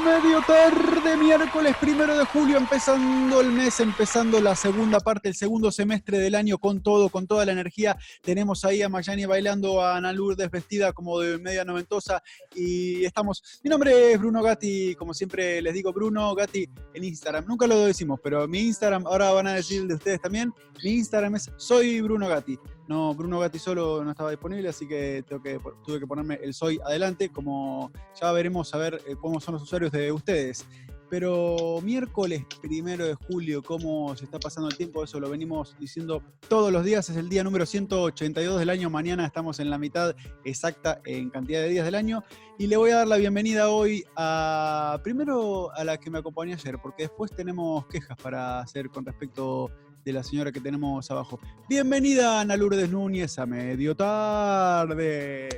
medio tarde, miércoles primero de julio, empezando el mes, empezando la segunda parte, el segundo semestre del año con todo, con toda la energía. Tenemos ahí a Mayani bailando, a Ana Lourdes vestida como de media noventosa y estamos. Mi nombre es Bruno Gatti, como siempre les digo, Bruno Gatti en Instagram. Nunca lo decimos, pero mi Instagram, ahora van a decir de ustedes también, mi Instagram es soy Bruno Gatti. No, Bruno Gatti solo no estaba disponible, así que tuve que ponerme el soy adelante, como ya veremos a ver eh, cómo son los usuarios de ustedes. Pero miércoles primero de julio, cómo se está pasando el tiempo, eso lo venimos diciendo todos los días, es el día número 182 del año, mañana estamos en la mitad exacta en cantidad de días del año. Y le voy a dar la bienvenida hoy a, primero a la que me acompañó ayer, porque después tenemos quejas para hacer con respecto de la señora que tenemos abajo. Bienvenida Ana Lourdes Núñez a medio tarde.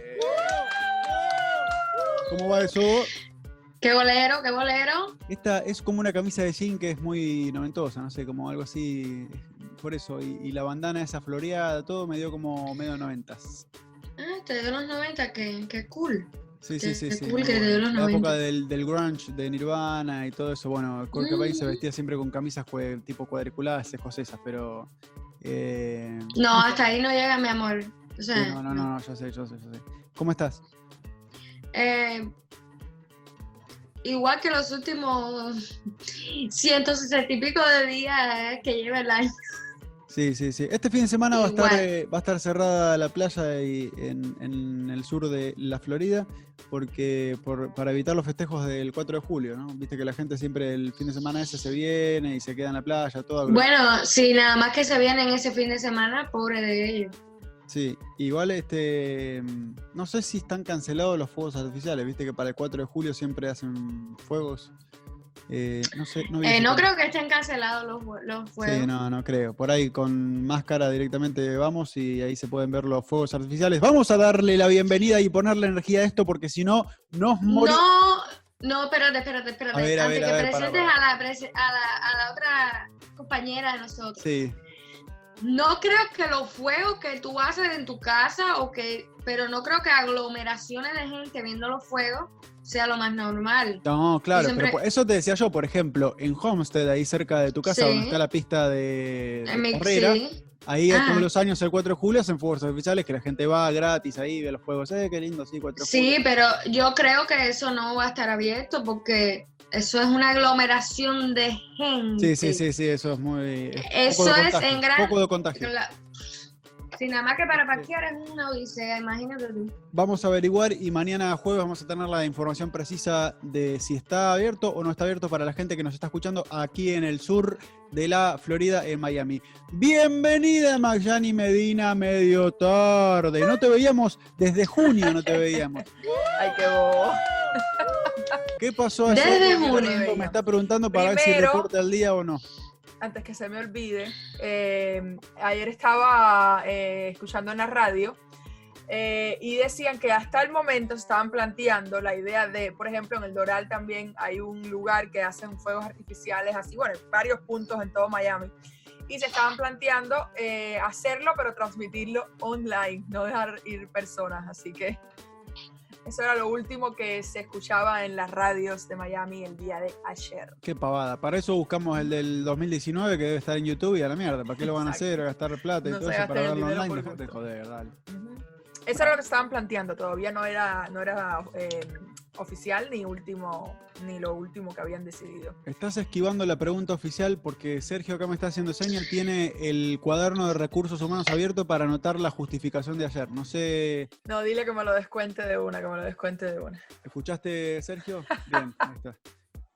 ¿Cómo va eso? Qué bolero, qué bolero. Esta es como una camisa de jean que es muy noventosa, no sé, como algo así. Por eso, y, la bandana esa floreada, todo me dio como medio noventas. Ah, te dio los noventa, qué, qué cool. Sí, sí, sí. sí. Cool que te dio los la época del, del, grunge, de Nirvana y todo eso. Bueno, Kurt Cobain se mm. vestía siempre con camisas tipo cuadriculadas escocesas, pero. Eh... No, hasta ahí no llega mi amor. O sea, no, no, no, no, yo sé, yo sé, yo sé. ¿Cómo estás? Eh, igual que los últimos 160 y pico de días que lleva el año. Sí, sí, sí. Este fin de semana va a, estar, eh, va a estar cerrada la playa y en, el sur de la Florida porque por, para evitar los festejos del 4 de julio, ¿no? Viste que la gente siempre el fin de semana ese se viene y se queda en la playa, todo. Bueno, sí, nada más que se vienen ese fin de semana, pobre de ellos. Sí, igual este no sé si están cancelados los fuegos artificiales, viste que para el 4 de julio siempre hacen fuegos. Eh, no sé, no, eh, no creo que estén cancelados los, los, fuegos. Sí, no, no creo. Por ahí con máscara directamente vamos y ahí se pueden ver los fuegos artificiales. Vamos a darle la bienvenida y ponerle energía a esto porque si no, nos morimos. No, no, espérate, espérate, espérate. Antes que presentes a, la, a, la, a la otra compañera de nosotros. Sí. No creo que los fuegos que tú haces en tu casa o que, pero no creo que aglomeraciones de gente viendo los fuegos sea lo más normal. No, claro, pero eso te decía yo, por ejemplo, en Homestead, ahí cerca de tu casa, donde está la pista de, carrera, ahí ah. todos los años, el 4 de julio, hacen fuegos oficiales que la gente va gratis ahí, ve los fuegos. Eh, qué lindo, sí, 4 de Sí, pero yo creo que eso no va a estar abierto porque eso es una aglomeración de gente. Sí, sí, sí, sí, eso es muy... eso es en gran... Poco de contagio. Si nada más que para parquear es una odisea, imagínate tú. Vamos a averiguar y mañana jueves vamos a tener la información precisa de si está abierto o no está abierto para la gente que nos está escuchando aquí en el sur de la Florida, en Miami. Bienvenida, Magyani Medina, medio tarde. No te veíamos desde junio, no te veíamos. Ay, qué bobo. ¿Qué pasó ayer? Desde junio. Me está preguntando para ver si reporta el día o no antes que se me olvide, eh, ayer estaba eh, escuchando en la radio eh, y decían que hasta el momento estaban planteando la idea de, por ejemplo, en el Doral también hay un lugar que hacen fuegos artificiales, así, bueno, varios puntos en todo Miami. Y se estaban planteando hacerlo, pero transmitirlo online, no dejar ir personas. Así que eso era lo último que se escuchaba en las radios de Miami el día de ayer. Qué pavada. Para eso buscamos el del 2019 que debe estar en YouTube y a la mierda. ¿Para qué lo van a hacer? ¿Gastar plata y todo eso para verlo online? joder, dale. Eso era lo que estaban planteando. Todavía no era, no era eh, oficial ni último ni lo último que habían decidido. Estás esquivando la pregunta oficial porque Sergio acá me está haciendo señal, tiene el cuaderno de recursos humanos abierto para anotar la justificación de ayer. No sé. No, dile que me lo descuente de una, que me lo descuente de una. ¿Escuchaste, Sergio? Bien, ahí está.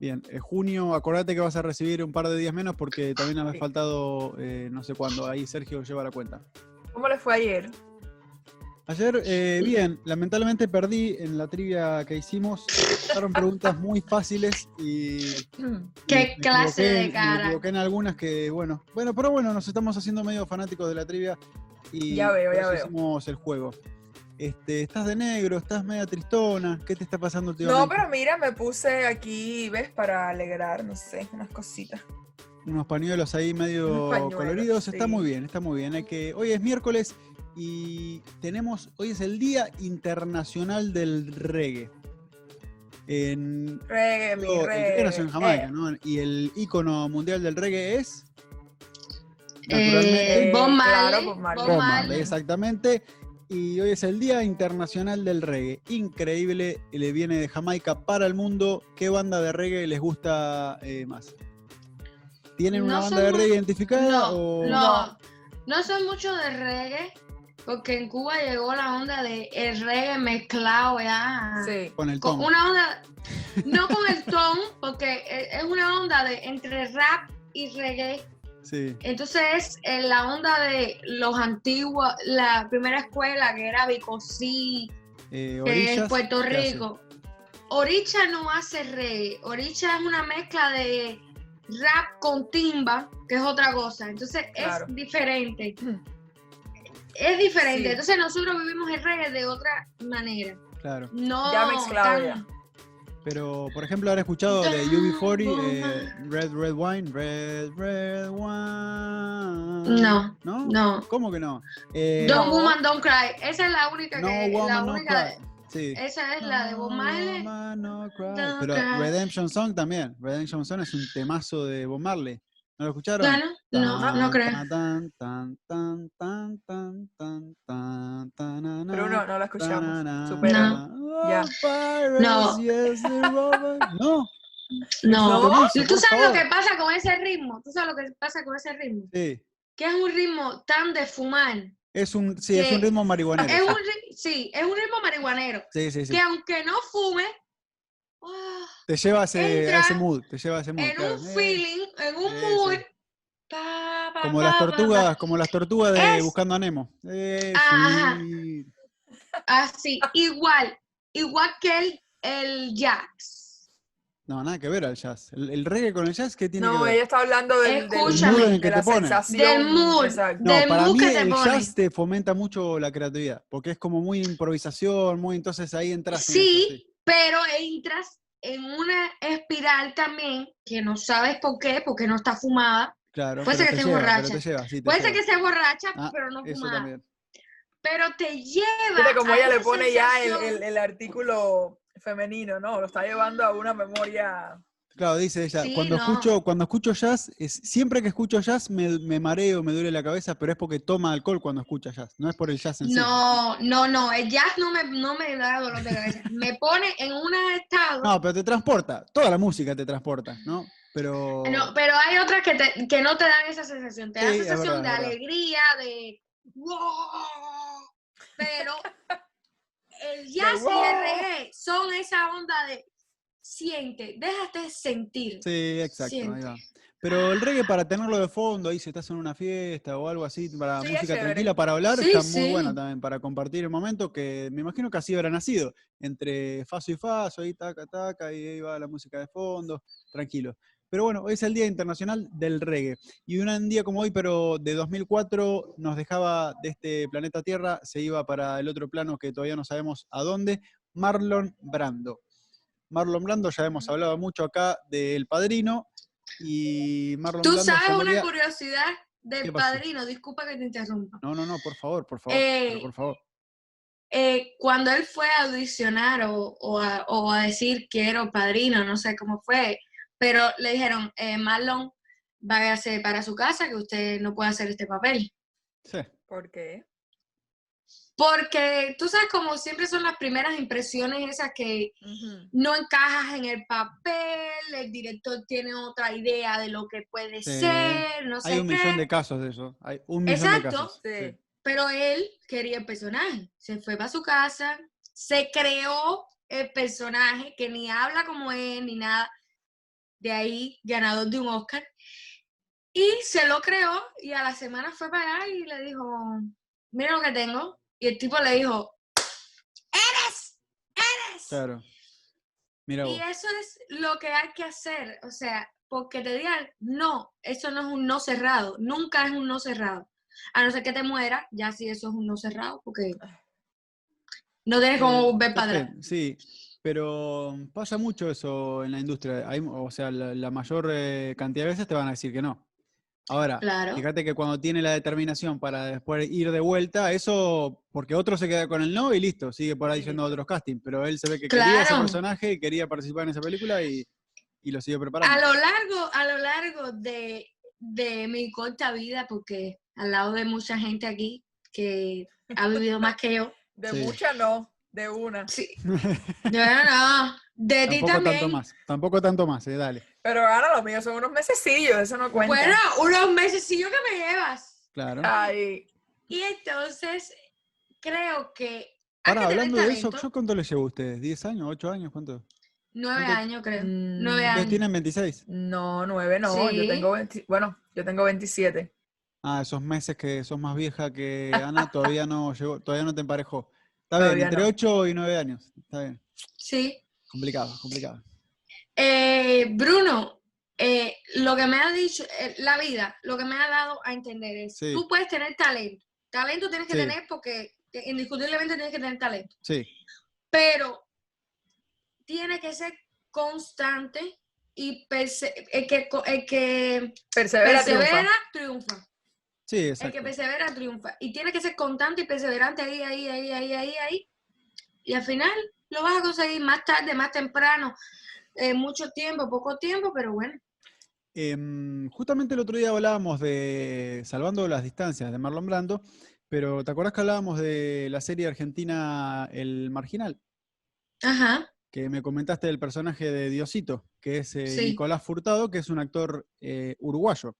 Bien, en junio, acordate que vas a recibir un par de días menos porque también había faltado eh, no sé cuándo. Ahí Sergio lleva la cuenta. ¿Cómo le fue ayer? Ayer, eh, bien, lamentablemente perdí en la trivia que hicimos. Fueron preguntas muy fáciles y. ¿Qué clase de cara? Me equivoqué en algunas que, bueno. Bueno, pero bueno, nos estamos haciendo medio fanáticos de la trivia y ya veo, ya veo. hicimos el juego. Este, estás de negro, estás media tristona, ¿qué te está pasando últimamente? No, pero mira, me puse aquí, ¿ves? Para alegrar, no sé, unas cositas. Unos pañuelos ahí medio coloridos, está muy bien, está muy bien. Hay que, hoy es miércoles y tenemos, hoy es el Día Internacional del Reggae. En, Reggae, mi el reggae nació en reggae. Jamaica, Eh, ¿no? Y el ícono mundial del reggae es Eh, Bob Eh, Marley. claro, Bob Marley. Bob Bob Marley, Marley. exactamente. Y hoy es el Día Internacional del Reggae. Increíble, le viene de Jamaica para el mundo. ¿Qué banda de reggae les gusta eh, más? ¿Tienen una banda de reggae identificada? No, o... no, no soy mucho de reggae, porque en Cuba llegó la onda de el reggae mezclado ya. Sí. Con el Con tono. una onda, no con el ton, porque e- es una onda de entre rap y reggae. Sí. Entonces es eh, la onda de los antiguos, la primera escuela que era Bicosí, Eh, que es Puerto. Rico. Oricha no hace reggae, Oricha es una mezcla de rap con timba, que es otra cosa. Entonces Claro. es diferente. Es diferente. Sí. Entonces nosotros vivimos el reggae de otra manera. Claro. No Ya mezclado tan- ya. Pero, por ejemplo, habrá escuchado de UB40, eh, Red Red Wine, Red Red Wine. No, ¿No? no. ¿Cómo que no? Eh, Don't No. Woman Don't Cry. Esa es la única no que la no única Cry. Sí. esa es la de Bob No Marley. Woman, no Cry. Don't Pero cry. Redemption Song también. Redemption Song es un temazo de Bob Marley. ¿No lo escucharon? No, no creo. Pero no, no la escuchamos. No. No. no. No. ¿Tú sabes lo que pasa con ese ritmo? ¿Tú sabes lo que pasa con ese ritmo? Sí. Que es un ritmo tan de fumar. Es un, sí, es un ritmo marihuanero. Sí, es un ritmo marihuanero. Sí, sí, sí. Que aunque no fume, te lleva a ese, a entra ese mood, te lleva a ese mood. en claro. un feeling, en un mood. sí. pa, pa, Como pa, las pa, pa. tortugas, como las tortugas de Es- Buscando a Nemo. Eh, Ajá. sí. Así, igual, igual que el, el jazz. No, nada que ver al jazz. El, el reggae con el jazz, ¿qué tiene No, que ver? ella está hablando del, del mood en el que de te pone. Del mood. Exacto. No, del para mood mí que te el pone. jazz te fomenta mucho la creatividad, porque es como muy improvisación, muy entonces ahí entras. en eso, Sí, pero entras en una espiral también que no sabes por qué, porque no está fumada. Claro. puede ser que te esté lleva, pero borracha. sí, Puede ser que sea borracha, Ah, pero no Eso fumada. también. Pero te lleva. Fíjate como a ella le pone ya el- el artículo femenino, ¿no? Lo está llevando a una memoria. Claro, dice ella, Sí, cuando, no. escucho, cuando escucho jazz, es, siempre que escucho jazz me, me mareo, me duele la cabeza, pero es porque toma alcohol cuando escucha jazz, no es por el jazz en sí. No, no, no, el jazz no me, no me da dolor de cabeza. Me pone en un estado. No, pero te transporta, toda la música te transporta, ¿no? Pero... No, pero hay otras que, te- que no te dan esa sensación. Te dan Sí, sensación verdad, de alegría, de. Pero el jazz y el reggae son esa onda de siente, déjate sentir. Sí, exacto, ahí Siente. va. Pero el reggae para tenerlo de fondo, ahí si estás en una fiesta o algo así, para Sí, música tranquila, para hablar, Sí, está muy bueno también, para compartir el momento, que me imagino que así habrá nacido, entre faso y faso, ahí taca, taca, y ahí va la música de fondo, tranquilo. Pero bueno, hoy es el Día Internacional del Reggae. Y un día como hoy, pero de 2004, nos dejaba de este planeta Tierra, se iba para el otro plano que todavía no sabemos a dónde, Marlon Brando. Marlon Brando, ya hemos hablado mucho acá del padrino. Y Marlon Tú sabes una curiosidad ¿Qué del padrino, disculpa que te interrumpa. No, no, no, por favor, por favor, Eh, por favor. Eh, cuando él fue a audicionar o, o a, o a decir que era padrino, no sé cómo fue, pero le dijeron, eh, Marlon, váyase para su casa, que usted no puede hacer este papel. Sí, ¿Por qué? Porque tú sabes como siempre son las primeras impresiones esas que no encajas en el papel, el director tiene otra idea de lo que puede Sí. ser, no sé hay un qué. millón de casos de eso. Hay un millón de Exacto. casos. Sí. Pero él quería el personaje. Se fue para su casa, se creó el personaje que ni habla como él ni nada. De ahí, ganador de un Oscar. Y se lo creó y a la semana fue para allá y le dijo, mira lo que tengo. Y el tipo le dijo, eres, eres. Claro. Mira vos. Y eso es lo que hay que hacer. O sea, porque te digan, no, eso no es un no cerrado. Nunca es un no cerrado. A no ser que te mueras, ya sí eso es un no cerrado, porque no tienes Eh, volver para atrás. Sí, pero pasa mucho eso en la industria. Hay, o sea, la, la mayor eh, cantidad de veces te van a decir que no. Ahora, Claro. fíjate que cuando tiene la determinación para después ir de vuelta, eso, porque otro se queda con el no y listo, sigue por ahí yendo a otros castings, pero él se ve que quería ese personaje y quería participar en esa película y, y lo sigue preparando. A lo largo, a lo largo de, de mi corta vida, porque al lado de mucha gente aquí que ha vivido más que yo. De Sí. mucha no, de una. Sí. No, no, de ti Tampoco también. tanto más, tampoco tanto más, eh, dale. Pero ahora los míos son unos mesecillos, eso no cuenta. Bueno, unos mesecillos que me llevas. Claro. Ay, Y entonces creo que Ahora, hablando de eso. ¿yo cuánto le llevo a ustedes? ¿10 años? ¿8 años? ¿Cuánto? Nueve ¿cuánto- años, creo. Mm, Nueve ¿Ustedes años. tienen 26? no, nueve no, yo tengo 20 bueno, yo tengo 27. Ah, esos meses que sos más vieja que Ana, todavía no llegó, todavía no te emparejó. Está bien, entre no. 8 y 9 años. Está bien. Sí. Complicado, complicado. Eh, Bruno, eh, lo que me ha dicho, eh, la vida, lo que me ha dado a entender es, Sí. tú puedes tener talento. Talento tienes que Sí. tener porque eh, indiscutiblemente tienes que tener talento. Sí, Pero tiene que ser constante y perse- el que, co- el que Persevera, triunfa. persevera triunfa. sí, El que exacto. persevera triunfa. Y tiene que ser constante y perseverante ahí, ahí, ahí, ahí, ahí, ahí. Y al final lo vas a conseguir más tarde, más temprano, eh, mucho tiempo, poco tiempo, pero bueno. Em, justamente el otro día hablábamos de Salvando las Distancias de Marlon Brando, pero ¿te acordás que hablábamos de la serie argentina El Marginal? Ajá. Que me comentaste del personaje de Diosito, que es eh, Sí. Nicolás Furtado, que es un actor eh, uruguayo.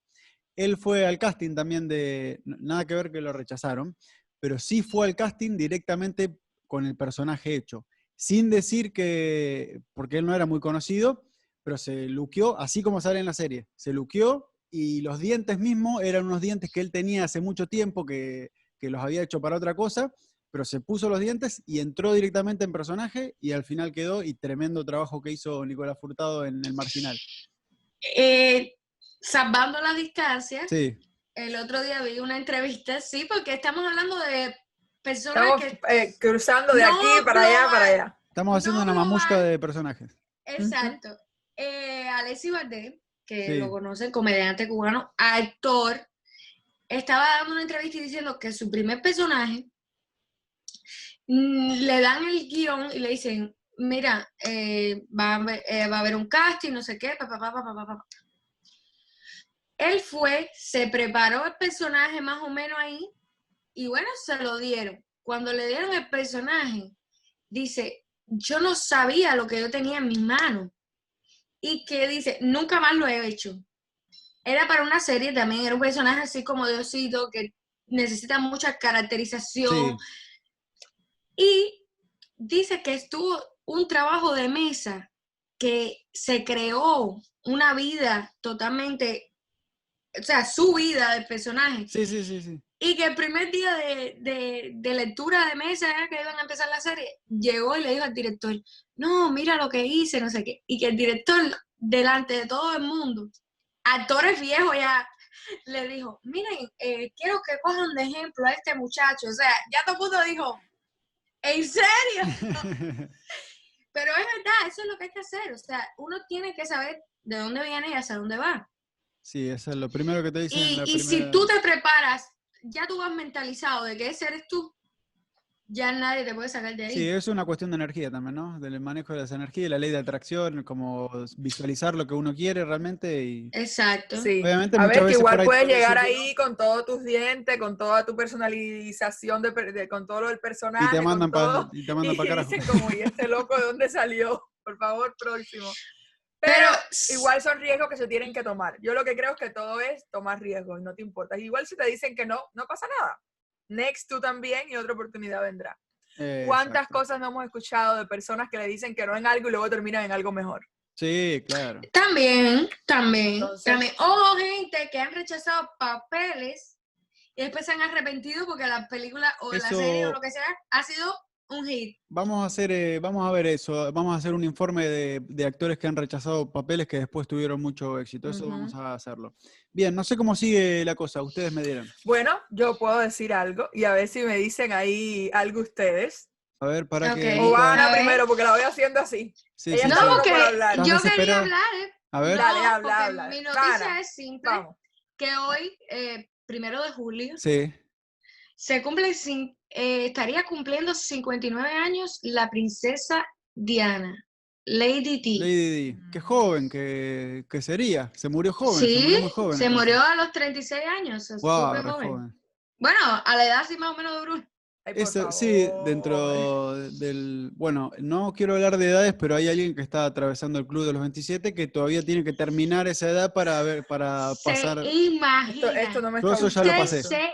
Él fue al casting también de, nada que ver que lo rechazaron, pero sí fue al casting directamente con el personaje hecho, sin decir que, porque él no era muy conocido, pero se luqueó, así como sale en la serie, se luqueó y los dientes mismos eran unos dientes que él tenía hace mucho tiempo, que, que los había hecho para otra cosa, pero se puso los dientes y entró directamente en personaje y al final quedó y tremendo trabajo que hizo Nicolás Furtado en El Marginal. Eh, salvando las distancias, Sí, el otro día vi una entrevista, sí, porque estamos hablando de personas Estamos que... eh, cruzando de No aquí para allá, global. para allá. estamos haciendo No una mamusca de personajes. Exacto. Eh, Alexis Valdés, que Sí. lo conocen, comediante cubano, actor, estaba dando una entrevista y diciendo que su primer personaje mm, le dan el guion y le dicen, mira, eh, va, a haber, eh, va a haber un casting, no sé qué, pa, pa, pa, pa, pa, pa, pa". Él fue, se preparó el personaje más o menos ahí y bueno, se lo dieron. Cuando le dieron el personaje, dice, yo no sabía lo que yo tenía en mis manos. Y que dice, nunca más lo he hecho. Era para una serie también, era un personaje así como Diosito, que necesita mucha caracterización. Y dice que estuvo un trabajo de mesa, que se creó una vida totalmente, o sea, su vida del personaje. Sí, sí, sí, sí. Y que el primer día de, de- de lectura de mesa que iban a empezar la serie, llegó y le dijo al director, no, mira lo que hice, no sé qué. Y que el director, delante de todo el mundo, actores viejos ya, le dijo, miren, eh, quiero que cojan de ejemplo a este muchacho. O sea, ya todo el mundo dijo, ¿en serio? Pero es verdad, eso es lo que hay que hacer. O sea, uno tiene que saber de dónde viene y hacia dónde va. sí, eso es lo primero que te dicen. en Y, la y si tú te preparas, ya tú vas mentalizado de que ese eres tú, ya nadie te puede sacar de ahí. Sí, es una cuestión de energía también, ¿no? Del manejo de las energías, la ley de atracción, como visualizar lo que uno quiere realmente y Exacto. Sí. obviamente A ver, que igual puedes puede llegar ahí con todos tus dientes, con toda tu personalización, de, de- con todo lo del personaje. y te mandan para todo, y te mandan y para carajo. dicen como, ¿y este loco de dónde salió? Por favor, próximo. Pero, Pero igual son riesgos que se tienen que tomar. Yo lo que creo es que todo es tomar riesgos, no te importa. Igual si te dicen que no, no pasa nada. Next tú también y otra oportunidad vendrá. Eh, ¿Cuántas exacto. cosas no hemos escuchado de personas que le dicen que no en algo y luego terminan en algo mejor? Sí, claro. también, también, Entonces- también. O gente que han rechazado papeles y después se han arrepentido porque la película o la serie o Eso- lo que sea ha sido un hit. Vamos a hacer, eh, vamos a ver eso, vamos a hacer un informe de, de actores que han rechazado papeles que después tuvieron mucho éxito. Eso vamos a hacerlo. Bien, no sé cómo sigue la cosa, ustedes me dirán. Bueno, yo puedo decir algo y a ver si me dicen ahí algo ustedes. A ver, para Ok. que. O van A a ver. primero porque la voy haciendo así. Sí, ella sí, no. No, no porque. Estás yo quería hablar, ¿eh? A ver, Dale, No, habla, porque habla. Mi noticia es simple. Vamos. que hoy, eh, primero de julio, Sí. Se cumple, eh, estaría cumpliendo 59 años la princesa Diana, Lady Di. Lady Di. Qué joven que, que sería. Se murió joven. se murió Sí, muy joven. se murió a los 36 años, súper re joven. joven. Bueno, a la edad sí más o menos de Bruno. Ay, por Eso, sí, dentro del... Bueno, no quiero hablar de edades, pero hay alguien que está atravesando el club de los 27 que todavía tiene que terminar esa edad para ver, para Se pasar... Esto, imagina. esto no me está eso ya lo pasé. se-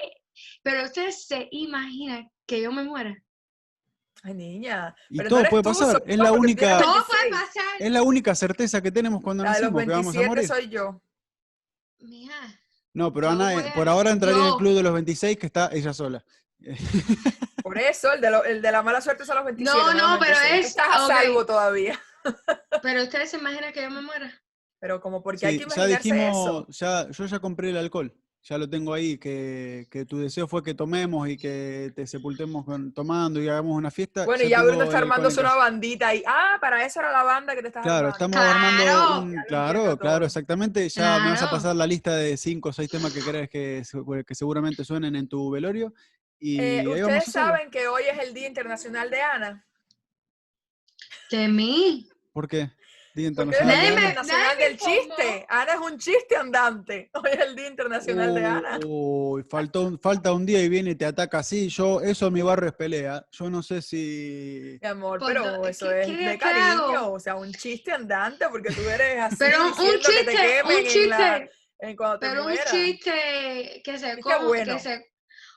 pero usted se imagina que yo me muera. Ay, niña. Y pero todo puede tú, pasar, es la única- Todo puede 26. pasar. Es la única certeza que tenemos cuando La de los nacimos, que vamos a 27 morir. soy yo. Mija, No, pero Ana, por ahora entraría en el club de los 26 que está ella sola. Por eso, el de, lo- el de la mala suerte son los 27. No, no, pero 26. Tú es- Estás a salvo todavía. pero ustedes se imaginan que yo me muera. Pero como porque hay Sí, que ya imaginarse dijimos, eso. ya, yo ya compré el alcohol, ya lo tengo ahí, que, que tu deseo fue que tomemos y que te sepultemos con- tomando y hagamos una fiesta. Bueno, y ya Bruno está armándose una bandita ahí. Ah, para eso era la banda que te estás Claro, armando. estamos armando Claro. un, Ya lo claro, claro, exactamente. Ya me vas a Claro. pasar la lista de cinco o seis temas que crees que, que seguramente suenen en tu velorio. Y Eh, a Ustedes saben que hoy es el Día Internacional de Ana. De mí. ¿Por qué? Día Internacional Nadie me- me del Chiste. Ana es un chiste andante. Hoy es el Día Internacional de Ana. Uy, faltó un- falta un día y viene y te ataca así. Yo, eso en mi barrio es pelea. Yo no sé si. Mi amor, Por pero eso ¿qué- es qué- de qué cariño. hago? O sea, un chiste andante porque tú eres así. Pero un diciendo que te chiste, un en la- chiste, en cuando te pero un chiste que se Chiste co- bueno. que se-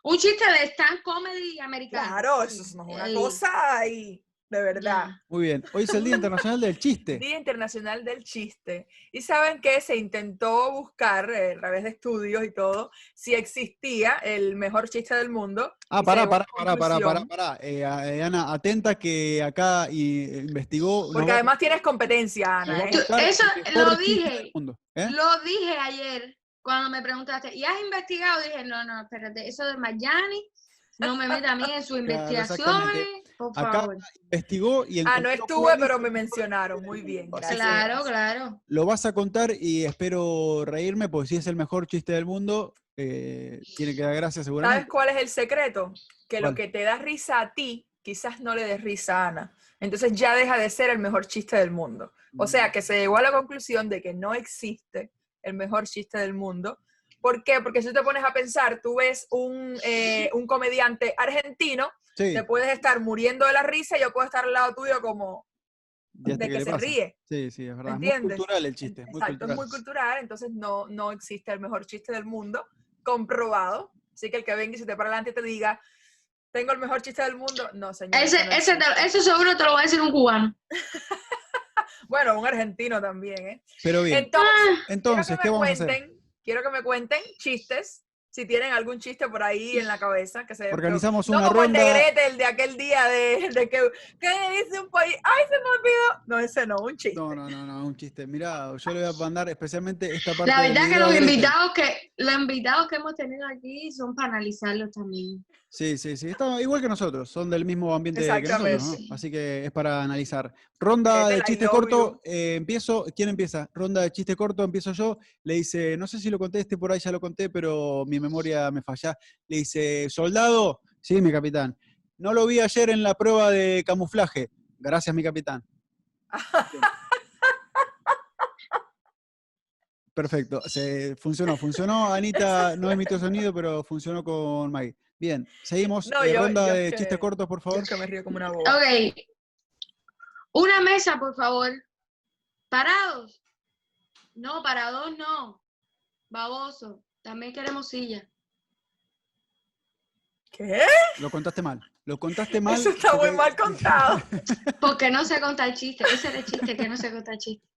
un chiste de stand comedy americano. Claro, eso es una Ey, cosa ahí, de verdad. ya. Muy bien. Hoy es el Día Internacional del Chiste. Día Internacional del Chiste. Y saben que se intentó buscar eh, a través de estudios y todo si existía el mejor chiste del mundo. Ah, pará, pará, pará, pará, pará, pará. Eh, eh, Ana, atenta que acá y, eh, investigó. Porque va- además tienes competencia, va Ana. ¿eh? Eso lo dije. ¿eh? Lo dije ayer cuando me preguntaste, ¿y has investigado? Dije, no, no, espérate, eso de Mayani, no me meta a mí en sus investigaciones, por Acá investigó y Ah, no estuve, pero me mencionaron. Muy bien. gracias. Claro, claro. Lo vas a contar y espero reírme, porque si es el mejor chiste del mundo, eh, tiene que dar gracias ¿Sabes seguramente. cuál es el secreto? Que lo que te da risa a ti, quizás no le des risa a Ana. Entonces ya deja de ser el mejor chiste del mundo. O Mm. sea, que se llegó a la conclusión de que no existe el mejor chiste del mundo. ¿Por qué? Porque si tú te pones a pensar, tú ves un, eh, un comediante argentino, Sí, te puedes estar muriendo de la risa y yo puedo estar al lado tuyo como de que le se pasa. ríe. Sí, sí, es verdad. Es muy ¿Entiendes? cultural el chiste. muy Exacto, cultural. es muy cultural, entonces no, no existe el mejor chiste del mundo, comprobado. Así que el que venga y se te para adelante y te diga, tengo el mejor chiste del mundo, no, señor. Ese, eso no ese, existe. te- eso seguro te lo va a decir un cubano. Bueno, un argentino también, ¿eh? Pero bien, Entonces, entonces, quiero ¿qué que vamos a hacer? Quiero que me cuenten chistes, si tienen algún chiste por ahí en la cabeza, que se Organizamos no una como el de ronda. Gretel de aquel día de, de que, ¿qué dice un país? ¡Ay, se me olvidó! No, ese no, un chiste. No, no, no, no, un chiste. Mirá, yo le voy a mandar especialmente esta parte. La verdad que los invitados que los invitados que hemos tenido aquí son para analizarlos también. Sí, sí, sí. Está igual que nosotros, son del mismo ambiente que nosotros, ¿no? Así que es para analizar. Ronda de chiste corto, eh, empiezo. ¿Quién empieza? Ronda de chiste corto, empiezo yo. Le dice, no sé si lo conté, este por ahí ya lo conté, pero mi memoria me falla. Le dice, soldado, sí, mi capitán. No lo vi ayer en la prueba de camuflaje. Gracias, mi capitán. Perfecto, se, funcionó, funcionó. Anita no emitió sonido, pero funcionó con Maggie. Bien, seguimos. No, Eh, yo- ronda yo de es que- chistes cortos, por Yo favor. es que me río como una boba. Ok. Una mesa, por favor. Parados. No, parados no. Baboso. También queremos silla. ¿Qué? Lo contaste mal. Lo contaste mal. Eso está muy mal contado. Porque no sé contar chistes. Ese era el chiste, que no sé contar chistes.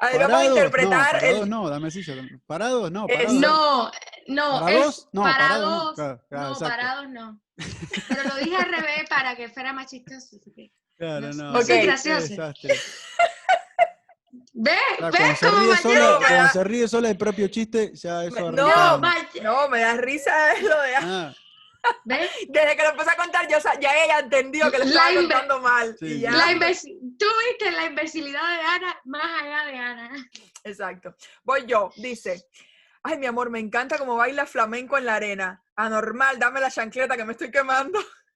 A ver, vamos a Parados, interpretar no, parados el... no, dame silla. Parados no, Es- parados. No, no, ¿Parados? es No, parados. no, claro, claro, no, exacto. parados no. Pero lo dije al revés para que fuera más chistoso. Claro, No, no. graciosa. desastre. ¿Ves? Claro, ¿Ves cuando, se cómo me cuando da- se ríe sola el propio chiste, ya eso no. Vaya, No, me da risa es lo de... Ah, ¿Ves? Desde que lo empecé a contar, yo, ya ella entendió que lo estaba contando mal. Sí, y sí. ya. La imbécil- Tú viste la imbecilidad de Ana más allá de Ana. Exacto. Voy yo. Dice, Ay, mi amor, me encanta cómo baila flamenco en la arena. Anormal, dame la chancleta que me estoy quemando.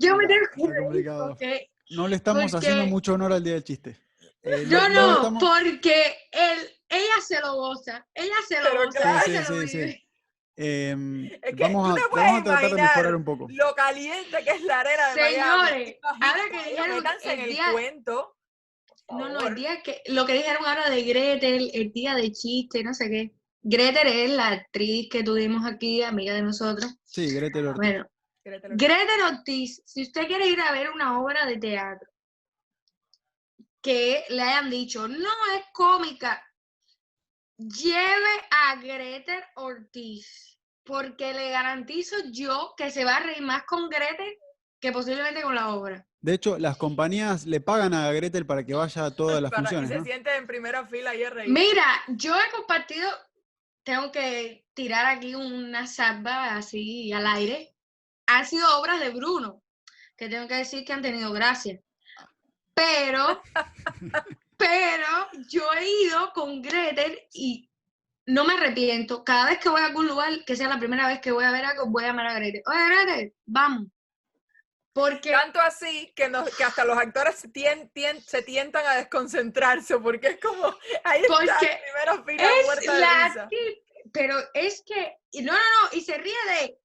Yo me tengo que porque No le estamos Porque- haciendo mucho honor al día del chiste. Eh, Yo lo- lo no, estamos- porque él, ella se lo goza, ella se lo Pero goza, claro. Sí, se lo sí, sí, vive. em, Es que vamos, tú a, te te puedes vamos a tratar de mejorar un poco. Lo caliente que es la arena de Señores, Miami. ahora que dijeron el el día- cuento. No, no, el día que, lo que dijeron ahora de Gretel, el día de chiste, no sé qué. Gretel es la actriz que tuvimos aquí, amiga de nosotros. Sí, Gretel Ortiz. Bueno. Gretel Ortiz, si usted quiere ir a ver una obra de teatro que le hayan dicho no es cómica, lleve a Gretel Ortiz, porque le garantizo yo que se va a reír más con Gretel que posiblemente con la obra. De hecho, las compañías le pagan a Gretel para que vaya a todas las Para- funciones, y se ¿no? siente en primera fila y reír. Mira, yo he compartido, tengo que tirar aquí una salva así al aire. Han sido obras de Bruno, que tengo que decir que han tenido gracia. Pero, pero yo he ido con Gretel y no me arrepiento. Cada vez que voy a algún lugar, que sea la primera vez que voy a ver algo, voy a llamar a Gretel. Oye, Gretel, vamos. Porque Tanto así que, nos- que hasta los actores se, tien- tien- se tientan a desconcentrarse porque es como, ahí está, Porque primera fila, es muerta de la risa. tip- pero es que, y no, no, no, y se ríe de,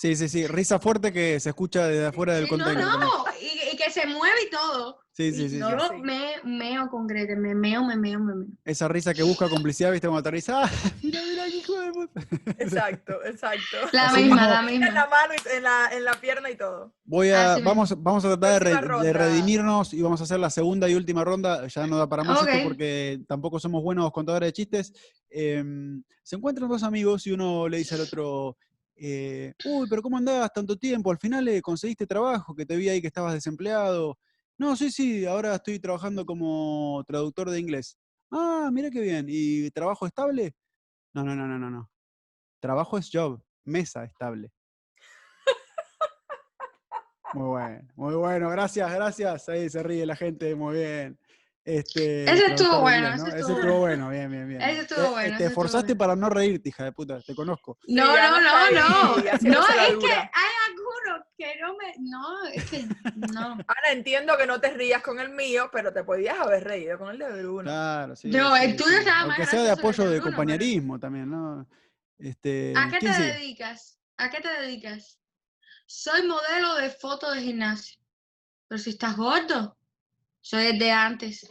Sí, sí, sí. Risa fuerte que se escucha desde afuera del Sí, no, también. no, y, y que se mueve y todo. Sí, sí, Y sí. Yo sí. me meo con Gretel, me meo, me meo, me meo. Esa risa que busca complicidad, ¿viste? Cuando aterriza. ¡Ah! Mira, mira, hijo de puta. Exacto, exacto. La Así misma, la En la misma. mano, y en la, en la pierna y todo. Voy a, Así mismo. vamos, vamos a tratar de, re- redimirnos y vamos a hacer la segunda y última ronda. Ya no da para más esto porque tampoco somos buenos contadores de chistes. Em, se encuentran dos amigos y uno le dice al otro, eh, uy, pero ¿cómo andabas tanto tiempo? Al final eh, conseguiste trabajo, que te vi ahí que estabas desempleado. No, sí, sí, ahora estoy trabajando como traductor de inglés. Ah, mira qué bien. ¿Y trabajo estable? No, no, no, no, no, no. Trabajo es job, mesa estable. Muy bueno, muy bueno, gracias, gracias. Ahí se ríe la gente, muy bien. Este, Ese estuvo bueno, ese ¿no? Ese estuvo estuvo bueno, bien, bien, bien. Ese bien. estuvo Te- bueno, Te ese estuvo esforzaste para no reírte, hija de puta, te conozco. No, no, no no, no. es que hay algunos que no me. No, es que. No. Ahora entiendo que no te rías con el mío, pero te podías haber reído con el de Bruno. Claro, sí. No, el tuyo sí. estaba más Aunque sea de que apoyo de de Bruno, pero- compañerismo también, ¿no? Este, ¿A qué te dedicas? ¿A qué te dedicas? Soy modelo de fotos de gimnasio. Pero si estás gordo, soy el de antes.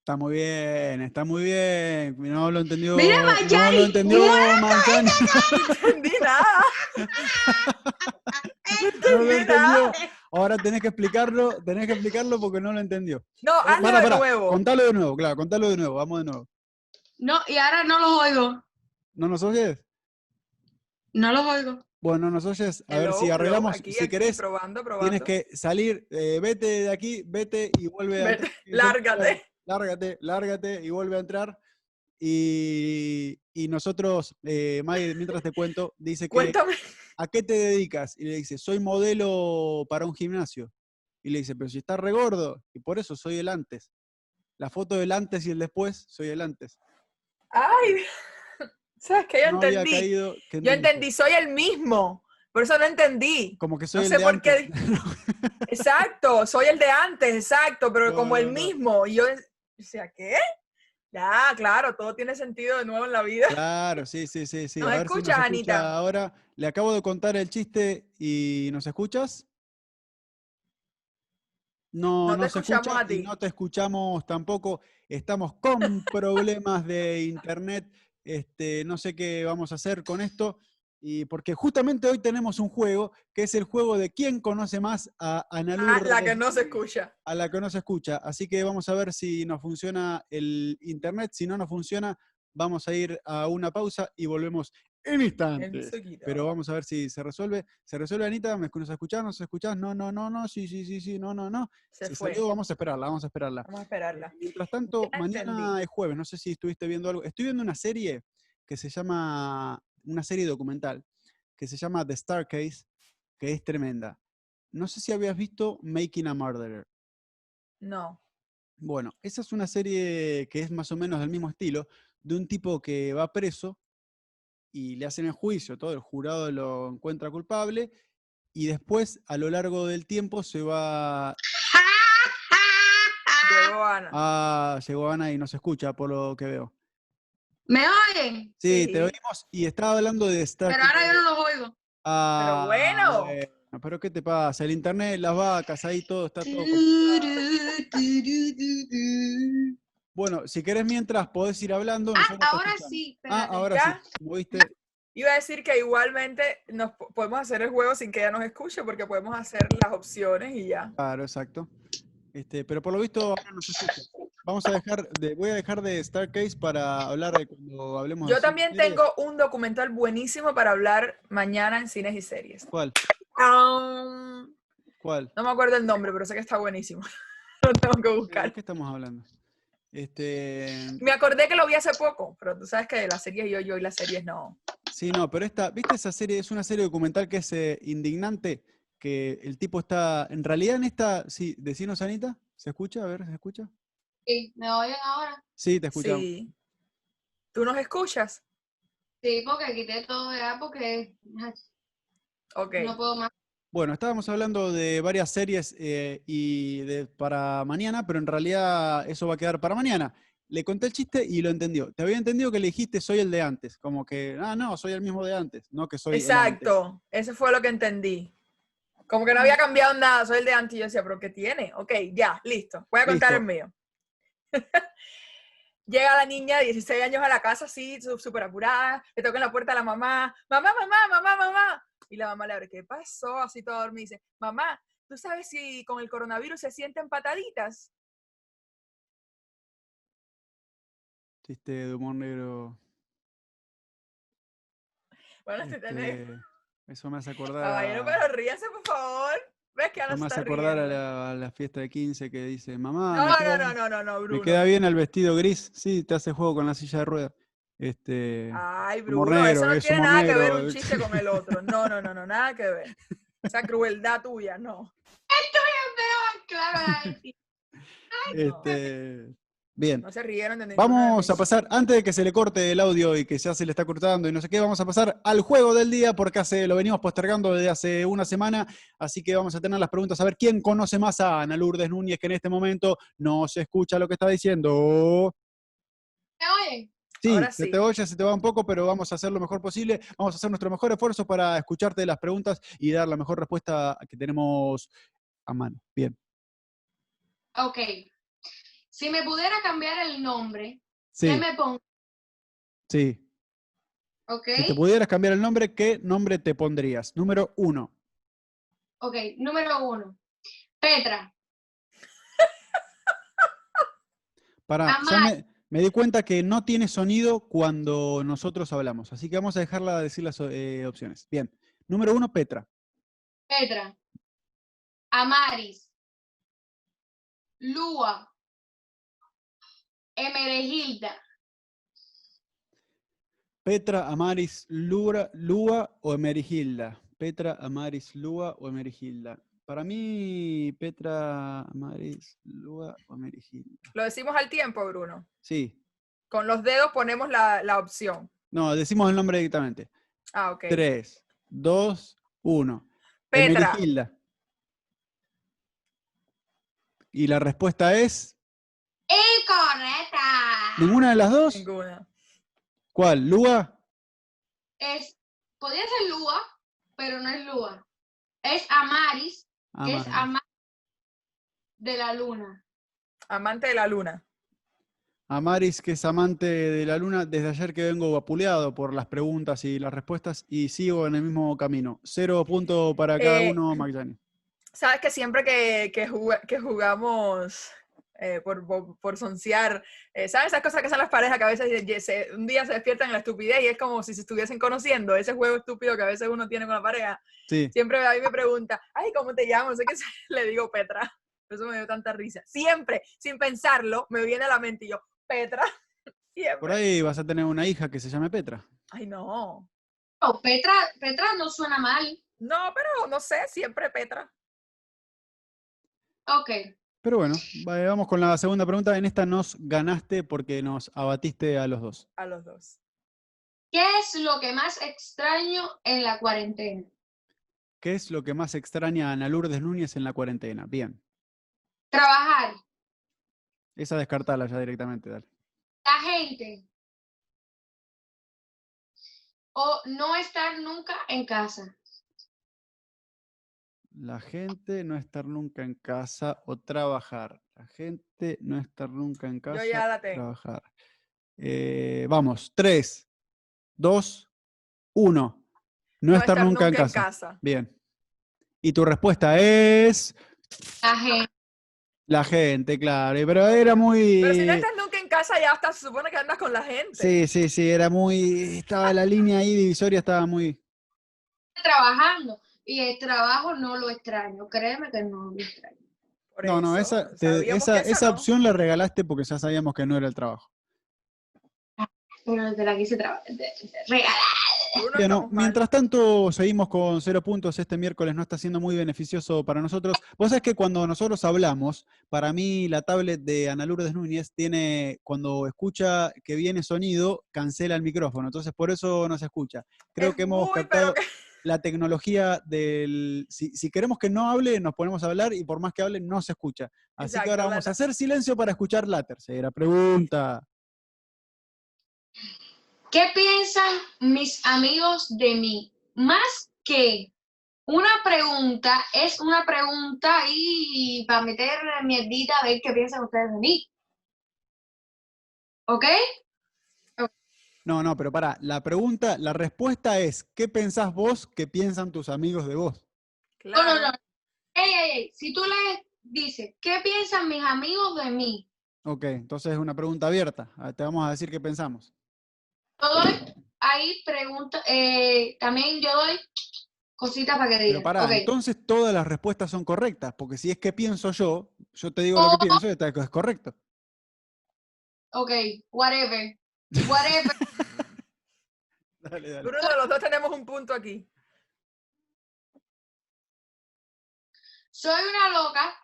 Está muy bien, está muy bien. No lo entendió. Mira, no Mayari, lo entendió Manzani. No entendí nada. No lo Mira. entendió. Ahora tenés que explicarlo, tenés que explicarlo porque no lo entendió. No, Eh, hazlo de nuevo. Contalo de nuevo, claro, contalo de nuevo, vamos de nuevo. No, y ahora no los oigo. ¿No nos oyes? No los oigo. Bueno, no nos oyes. A ver si arreglamos. aquí, si aquí, querés, probando, probando. tienes que salir, eh, vete de aquí, vete y vuelve a Vete, entrar. lárgate. Lárgate, lárgate y vuelve a entrar. Y, y nosotros, eh, May, mientras te cuento, dice que Cuéntame. ¿a qué te dedicas? Y le dice, soy modelo para un gimnasio. Y le dice, pero si estás regordo, y por eso soy el antes. La foto del antes y el después, soy el antes. Ay, ¿sabes qué? Yo no entendí. caído. ¿qué Yo entendí, soy el mismo. Por eso no entendí. Como que soy No el sé de por qué. Exacto, soy el de antes, exacto, pero No, como el mismo. Y yo, o sea, ¿qué? Ya, claro, todo tiene sentido de nuevo en la vida. Claro, sí, sí, sí, sí. ¿Nos a ver si escuchas, nos Anita? escucha ahora. Le acabo de contar el chiste y ¿nos escuchas? No, No no, te se escuchamos escucha a ti. y no te escuchamos tampoco. Estamos con problemas de internet. Este, no sé qué vamos a hacer con esto. Y porque justamente hoy tenemos un juego que es el juego de quién conoce más a Ana Ah, la que no se escucha. a la que no se escucha. Así que vamos a ver si nos funciona el internet. Si no nos funciona, vamos a ir a una pausa y volvemos en instantes. Pero vamos a ver si se resuelve. ¿Se resuelve, Anita? ¿Me nos escuchás? ¿Nos escuchás? No, no, no, no. Sí, sí, sí, sí. No, no, no. se Se fue. salió, vamos a esperarla, vamos a esperarla. Vamos a esperarla. Mientras tanto, mañana entendí. es jueves. No sé si estuviste viendo algo. Estoy viendo una serie que se llama, una serie documental, que se llama The Star Case, que es tremenda. No sé si habías visto Making a Murderer. No. Bueno, esa es una serie que es más o menos del mismo estilo, de un tipo que va preso y le hacen el juicio, todo el jurado lo encuentra culpable y después a lo largo del tiempo se va Llegó Ana. a llegó Ana y no se escucha por lo que veo. ¿Me oyen? Sí, Sí. te oímos y estaba hablando de Star Pero ahora yo no los oigo. Ah, bueno. bueno, Pero ¿qué te pasa? El internet, las vacas, ahí todo está todo. Bueno, si querés mientras podés ir hablando. Ah, ahora sí. Ah, ahora ¿Ya? sí. Como viste, Iba a decir que igualmente nos po- podemos hacer el juego sin que ella nos escuche porque podemos hacer las opciones y ya. Claro, exacto. Este, pero por lo visto ahora no se escucha. Vamos a dejar de, voy a dejar de Star Case para hablar de cuando hablemos de Yo cine también series. tengo un documental buenísimo para hablar mañana en cines y series. ¿Cuál? Um, ¿Cuál? no me acuerdo el nombre, pero sé que está buenísimo. Lo tengo que ¿De buscar. qué estamos hablando? Este, Me acordé que lo vi hace poco, pero tú sabes que las series yo, yo y las series no. sí, no, pero esta, ¿viste esa serie? Es una serie documental que es eh, indignante, que el tipo está, en realidad en esta, sí, decinos Anita, ¿se escucha? A ver, ¿se escucha? Sí, ¿Me oyen ahora? Sí, te escuchamos. Sí. ¿Tú nos escuchas? Sí, porque quité todo ya porque ay, Ok. no puedo más. Bueno, estábamos hablando de varias series eh, y de, para mañana, pero en realidad eso va a quedar para mañana. Le conté el chiste y lo entendió. Te había entendido que le dijiste soy el de antes, como que, ah, no, soy el mismo de antes, no que soy el antes. Exacto, eso fue lo que entendí. Como que no había cambiado nada, soy el de antes. y Yo decía, ¿pero qué tiene? Ok, ya, listo. Voy a contar el mío. Llega la niña de 16 años a la casa, así, súper apurada, le toca en la puerta a la mamá, mamá, mamá, mamá, mamá. Y la mamá le abre, ¿qué pasó? Así todo dormida. Dice, mamá, ¿tú sabes si con el coronavirus se sienten pataditas? Chiste de humor negro. Bueno, este tenés. eso me hace acordar. Caballero, pero ríase, por favor. ¿Ves que me se está acordar a la, a la fiesta de 15 que dice, mamá, No, me, no, queda, no, no, no, no, me Bruno. queda bien el vestido gris. Sí, te hace juego con la silla de ruedas. Este, Ay, Bruno, eso no es tiene nada que ver un chiste con el otro. No, no, no, no, nada que ver. Esa crueldad tuya, no. Claro, ay, sí. este, bien. No se rieron de Vamos a pasar, antes de que se le corte el audio y que ya se le está cortando y no sé qué, vamos a pasar al juego del día porque hace, lo venimos postergando desde hace una semana, así que vamos a tener las preguntas a ver quién conoce más a Ana Lourdes Núñez, que en este momento no se escucha lo que está diciendo. ¿Me oyen? Sí, Ahora se sí. te oye, se te va un poco, pero vamos a hacer lo mejor posible. Vamos a hacer nuestro mejor esfuerzo para escucharte las preguntas y dar la mejor respuesta que tenemos a mano. Bien. Ok. Si me pudiera cambiar el nombre, Sí, ¿qué me pongo? sí. Ok. Si te pudieras cambiar el nombre, ¿qué nombre te pondrías? Número uno. Ok, número uno. Petra. Para, me, me di cuenta que no tiene sonido cuando nosotros hablamos, así que vamos a dejarla decir las eh, opciones. Bien. Número uno, Petra. Petra. Amaris. Lua. Emeregilda. Petra, Amaris, Lura, Lua o Emerigilda. Petra, Amaris, Lua o Emerigilda. Para mí, Petra, Amaris, Lua o Emerigilda. Lo decimos al tiempo, Bruno. Sí. Con los dedos ponemos la, la opción. No, decimos el nombre directamente. Ah, ok. Tres, dos, uno. Petra. Emerigilda. Y la respuesta es. Incorrecta. ¿Ninguna de las dos? Ninguna. ¿Cuál? ¿Lua? Es, podría ser Lua, pero no es Lua. Es Amaris, que es. Amaris de la luna. Amante de la luna. Amaris, que es amante de la luna, desde ayer que vengo vapuleado por las preguntas y las respuestas y sigo en el mismo camino. Cero punto para cada Eh, uno, Magdani. Sabes que siempre que, que jugamos eh, por, por, por soncear, eh, ¿sabes esas cosas que hacen las parejas que a veces se- un día se despiertan en la estupidez y es como si se estuviesen conociendo, ese juego estúpido que a veces uno tiene con la pareja? Sí. Siempre a mí me pregunta, ay, ¿cómo te llamas? No sé qué, le digo Petra. Por Eso me dio tanta risa. Siempre, sin pensarlo, me viene a la mente y yo, Petra. Siempre. Por ahí vas a tener una hija que se llame Petra. Ay, no. Oh, Petra, Petra no suena mal. No, pero no sé, siempre Petra. Ok. Pero bueno, va- vamos con la segunda pregunta. En esta nos ganaste porque nos abatiste a los dos. A los dos. ¿Qué es lo que más extraño en la cuarentena? ¿Qué es lo que más extraña a Ana Lourdes Núñez en la cuarentena? Bien, Trabajar, esa descartala ya directamente, dale. la gente o no estar nunca en casa. La gente no estar nunca en casa o trabajar. La gente no estar nunca en casa ya la o tengo. trabajar. Eh, vamos, tres, dos, uno. No, estar, nunca, en, casa. Bien. Y tu respuesta es La gente. la gente, claro. y- Pero era muy... Pero si no estás nunca en casa, ya hasta se supone que andas con la gente. Sí, sí, sí, era muy... Estaba la línea ahí divisoria, estaba muy... trabajando y el trabajo no lo extraño, créeme que no lo extraño. Por No, no, esa, te- esa, esa no. opción la regalaste porque ya sabíamos que no era el trabajo. Pero te la quise regalar. Bueno, mientras tanto, seguimos con cero puntos. Este miércoles no está siendo muy beneficioso para nosotros. Vos sabés que cuando nosotros hablamos, para mí la tablet de Ana Lourdes Núñez tiene, cuando escucha que viene sonido, cancela el micrófono. Entonces, por eso no se escucha. Creo Es que hemos muy, captado pero la tecnología del. Si, si queremos que no hable, nos ponemos a hablar y por más que hable, no se escucha. Así Exacto, que ahora vamos a hacer silencio para escuchar la tercera pregunta. ¿Qué piensan mis amigos de mí? Más que una pregunta, es una pregunta y para meter mierdita a ver qué piensan ustedes de mí. ¿Ok? No, no, pero para, la pregunta, la respuesta es, ¿qué pensás vos que piensan tus amigos de vos? No, no, claro. no. Ey, ey, ey, Si tú le dices, ¿qué piensan mis amigos de mí? Ok, entonces es una pregunta abierta. Ah, Te vamos a decir qué pensamos. Yo doy ahí pregunta, eh, también yo doy cositas para que Pero digan. para, Ok. entonces todas las respuestas son correctas, porque si es que pienso yo, yo te digo lo que pienso y está- es correcto. Ok, whatever. Whatever. Dale, dale. Bruno, los dos tenemos un punto aquí. Soy una loca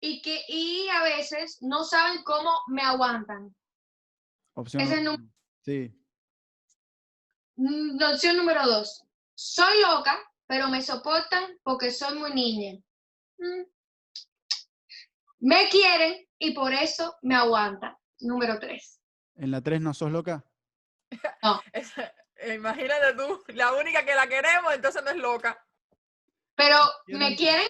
y que y a veces no saben cómo me aguantan. Opción. nu- Sí. Mm, Opción número dos. Soy loca, pero me soportan porque soy muy niña. Mm. Me quieren y por eso me aguantan. Número tres. ¿En la 3 no sos loca? Es- eh, Imagínate tú, la única que la queremos, entonces no es loca. Pero me quieren,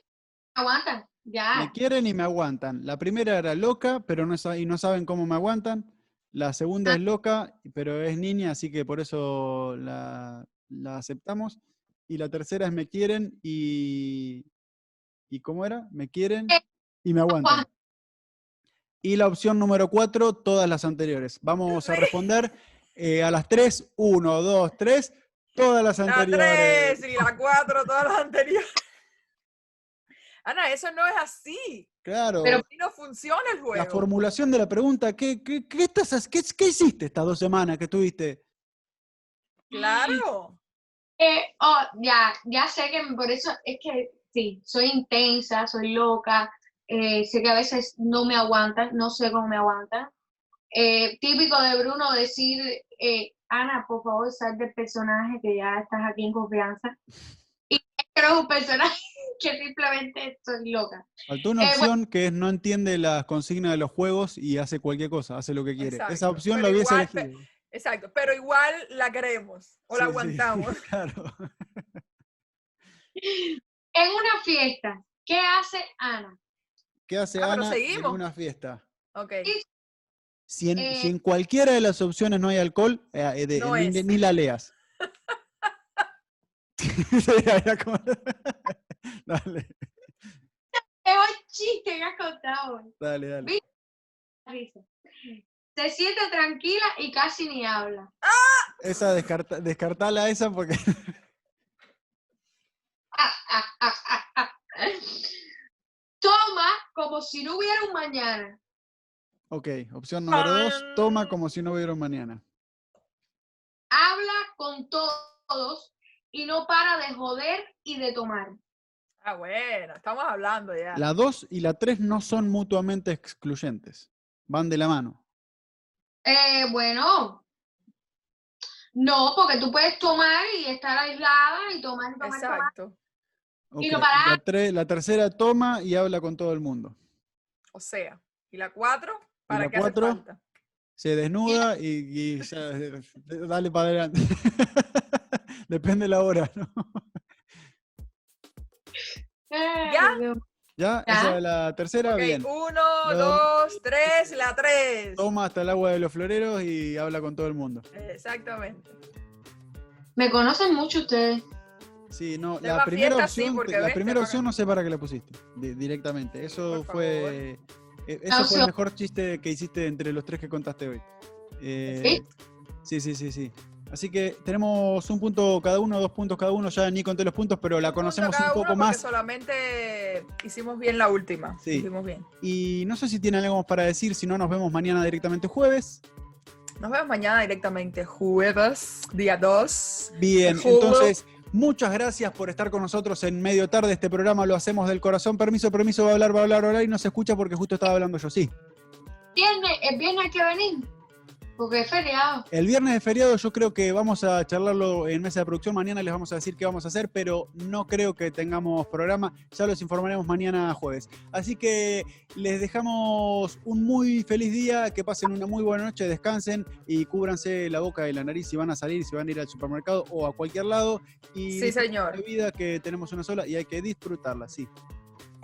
me aguantan. Ya. Me quieren y me aguantan. La primera era loca, pero no, y no saben cómo me aguantan. La segunda Ah. es loca, pero es niña, así que por eso la, la aceptamos. Y la tercera es me quieren y... ¿Y cómo era? Me quieren Eh, y me aguantan. Y la opción número cuatro, todas las anteriores. Vamos a Sí. responder eh, a las tres. Uno, dos, tres. Todas las La anteriores. 3 y la 4, todas las anteriores. Ana, eso no es así. Claro. Pero- Así no funciona el la juego. formulación de la pregunta, ¿qué, qué, qué estás, qué, qué hiciste estas dos semanas que estuviste? Claro. Eh, oh, ya, ya sé que por eso es que sí, soy intensa, soy loca, eh, sé que a veces no me aguantan, no sé cómo me aguantan. Eh, típico de Bruno decir, eh, Ana, por favor, sal del personaje que ya estás aquí en confianza. Y creo un personaje que simplemente soy loca. Faltó una Eh, bueno. opción que es no entiende las consignas de los juegos y hace cualquier cosa, hace lo que quiere. Esa opción pero la hubiese igual, elegido. Exacto. Pero igual la queremos o la sí, aguantamos. claro. En una fiesta, ¿qué hace Ana? ¿Qué hace Ah, pero Ana en una fiesta? Ok. Si en, si Eh, en cualquiera de las opciones no hay alcohol, eh, eh, de- No ni, ni la leas. Dale, Es un chiste que has contado. hoy. dale, dale. Risa. Se siente tranquila y casi ni habla. Esa descarta, descartala esa porque Ah, ah, ah, ah, ah. Toma como si no hubiera un mañana. Ok, opción número dos, toma como si no hubiera un mañana. Habla con todos y no para de joder y de tomar. Ah, bueno, estamos hablando ya. La 2 y la 3 no son mutuamente excluyentes. Van de la mano. Eh, bueno, no, porque tú puedes tomar y estar aislada y tomar y tomar, y tomar. Exacto. Y no parar. La, tre- la tercera toma y habla con todo el mundo. O sea, ¿y la cuatro? ¿Para la hace cuatro? falta? Se desnuda y, y dale para adelante. Depende de la hora, ¿no? ¿Ya? ¿Ya? Ya. Esa es la tercera, Ok, bien. uno, La- dos, tres, la tres. Toma hasta el agua de los floreros y habla con todo el mundo. Exactamente. Me conocen mucho ustedes. Sí, no, la primera fiesta, opción, la primera opción no sé para qué la pusiste di- directamente. Eso Por fue La eso fue el mejor chiste que hiciste entre los tres que contaste hoy. Eh, sí, sí, sí, sí. Así que tenemos un punto cada uno, dos puntos cada uno. Ya ni conté los puntos, pero la Un conocemos cada un uno poco más. Solamente hicimos bien la última. Sí. Hicimos bien. Y no sé si tienen algo más para decir, si no nos vemos mañana directamente jueves. Nos vemos mañana directamente, jueves, día 2. Bien, entonces, muchas gracias por estar con nosotros en medio tarde. Este programa lo hacemos del corazón. Permiso, permiso, va a hablar, va a hablar, va a hablar y no se escucha porque justo estaba hablando yo. Sí. Viernes, el viernes hay que venir. Porque es feriado. El viernes de feriado yo creo que vamos a charlarlo en mesa de producción. Mañana les vamos a decir qué vamos a hacer, pero no creo que tengamos programa. Ya los informaremos mañana jueves. Así que les dejamos un muy feliz día, que pasen una muy buena noche, descansen y cúbranse la boca y la nariz si van a salir, si van a ir al supermercado o a cualquier lado. Y Sí, señor. La vida que tenemos una sola y hay que disfrutarla, sí.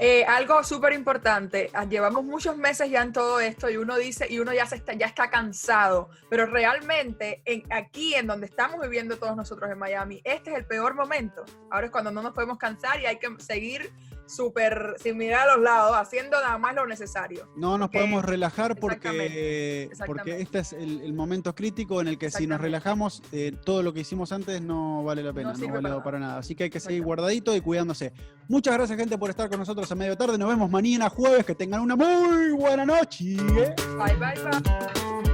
Eh, algo súper importante, ah, llevamos muchos meses ya en todo esto y uno dice, y uno ya, se está, ya está cansado, pero realmente en, aquí en donde estamos viviendo todos nosotros en Miami, este es el peor momento. Ahora es cuando no nos podemos cansar y hay que seguir súper, sin mirar a los lados, haciendo nada más lo necesario. No nos podemos relajar porque, exactamente, porque este es el, el momento crítico en el que si nos relajamos, eh, todo lo que hicimos antes no vale la pena, No no, vale para para, nada. Así que hay que seguir guardadito y cuidándose. Muchas gracias, gente, por estar con nosotros a medio tarde. Nos vemos mañana jueves. Que tengan una muy buena noche. Bye, bye, bye.